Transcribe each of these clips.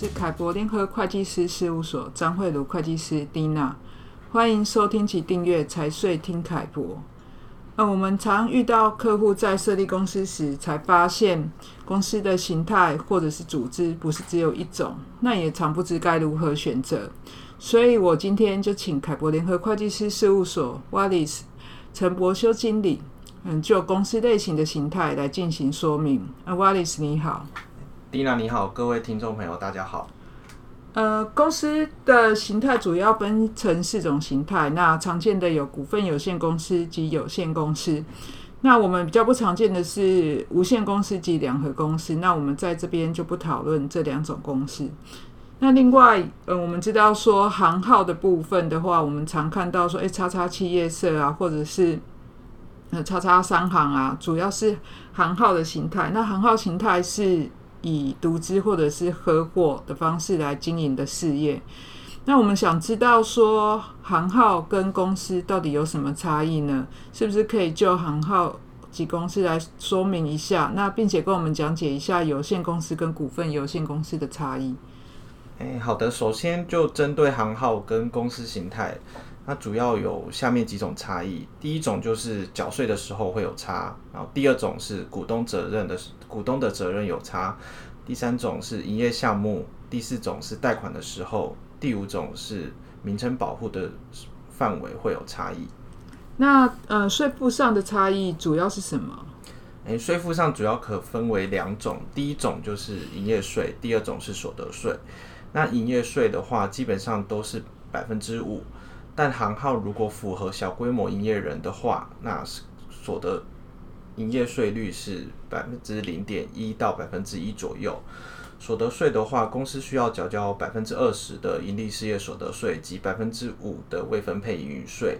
是凯博联合会计师事务所张惠如会计师蒂娜，欢迎收听及订阅财税听凯博。我们常遇到客户在设立公司时，才发现公司的形态或者是组织不是只有一种，那也常不知该如何选择。所以我今天就请凯博联合会计师事务所 Wallace 陈博修经理，嗯，就公司类型的形态来进行说明。呃，Wallace 你好。蒂娜你好，各位听众朋友大家好。呃，公司的形态主要分成四种形态，那常见的有股份有限公司及有限公司。那我们比较不常见的是无限公司及两合公司。那我们在这边就不讨论这两种公司。那另外，呃，我们知道说行号的部分的话，我们常看到说，哎，叉叉企业社啊，或者是呃叉叉商行啊，主要是行号的形态。那行号形态是。以独资或者是合伙的方式来经营的事业，那我们想知道说行号跟公司到底有什么差异呢？是不是可以就行号及公司来说明一下？那并且跟我们讲解一下有限公司跟股份有限公司的差异。欸，好的，首先就针对行号跟公司形态，那主要有下面几种差异。第一种就是缴税的时候会有差，然后第二种是股东责任的股东的责任有差，第三种是营业项目，第四种是贷款的时候，第五种是名称保护的范围会有差异。那呃，税负上的差异主要是什么？诶，税负上主要可分为两种，第一种就是营业税，第二种是所得税。那营业税的话，基本上都是百分之五，但行号如果符合小规模营业人的话，那是所得。营业税率是百分之零点一到百分之一左右。所得税的话，公司需要缴交百分之二十的盈利事业所得税及百分之五的未分配盈余税。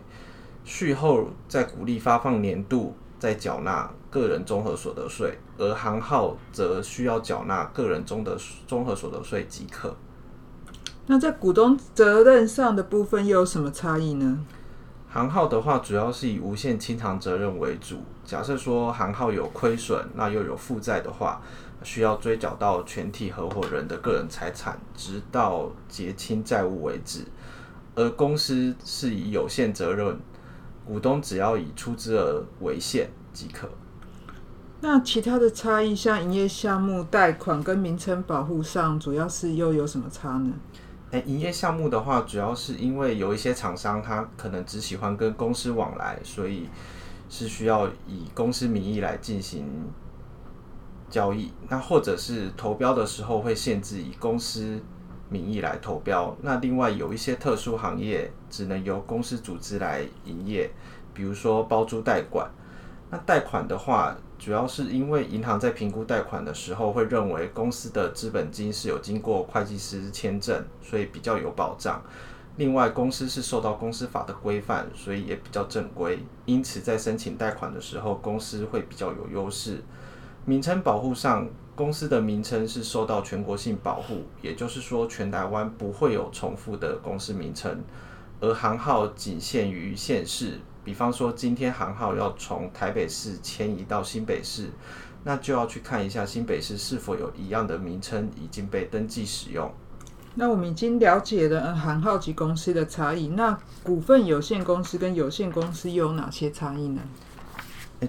税后在鼓励发放年度再缴纳个人综合所得税，而行号则需要缴纳个人中的综合所得税即可。那在股东责任上的部分又有什么差异呢？行号的话，主要是以无限清偿责任为主。假设说行号有亏损，那又有负债的话，需要追缴到全体合伙人的个人财产，直到结清债务为止。而公司是以有限责任，股东只要以出资额为限即可。那其他的差异，像营业项目、贷款跟名称保护上，主要是又有什么差呢？诶，营业项目的话，主要是因为有一些厂商他可能只喜欢跟公司往来，所以是需要以公司名义来进行交易。那或者是投标的时候会限制以公司名义来投标。那另外有一些特殊行业只能由公司组织来营业，比如说包租代管。那贷款的话，主要是因为银行在评估贷款的时候，会认为公司的资本金是有经过会计师签证，所以比较有保障。另外，公司是受到公司法的规范，所以也比较正规。因此，在申请贷款的时候，公司会比较有优势。名称保护上，公司的名称是受到全国性保护，也就是说，全台湾不会有重复的公司名称，而行号仅限于县市。比方说，今天行号要从台北市迁移到新北市，那就要去看一下新北市是否有一样的名称已经被登记使用。那我们已经了解了行号及公司的差异，那股份有限公司跟有限公司又有哪些差异呢？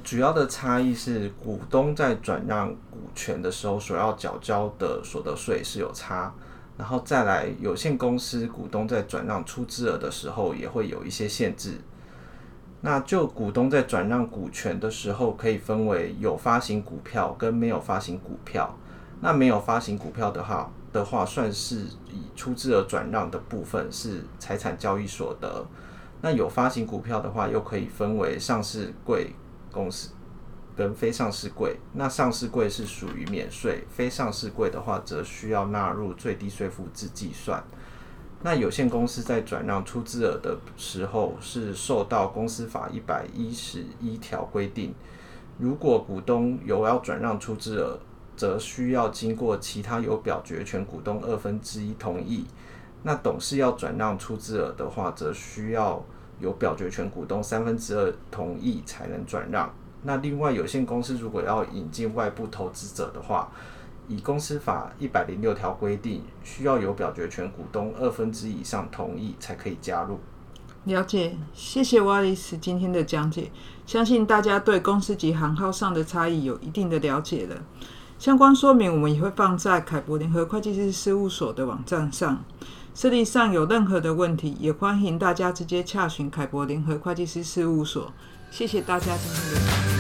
主要的差异是股东在转让股权的时候所要缴交的所得税是有差，然后再来有限公司股东在转让出资额的时候也会有一些限制。那就股东在转让股权的时候，可以分为有发行股票跟没有发行股票。那没有发行股票的话的话，算是以出资额转让的部分是财产交易所得。那有发行股票的话，又可以分为上市柜公司跟非上市柜。那上市柜是属于免税，非上市柜的话则需要纳入最低税负制计算。那有限公司在转让出资额的时候，是受到公司法一百一十一条规定，如果股东有要转让出资额，则需要经过其他有表决权股东二分之一同意。那董事要转让出资额的话，则需要有表决权股东三分之二同意才能转让。那另外，有限公司如果要引进外部投资者的话，以公司法一百零六条规定，需要有表决权股东二分之以上同意才可以加入。了解，谢谢 Wallace 今天的讲解，相信大家对公司及行号上的差异有一定的了解了。相关说明我们也会放在凯博联合会计师事务所的网站上。设立上有任何的问题，也欢迎大家直接洽询凯博联合会计师事务所。谢谢大家今天的。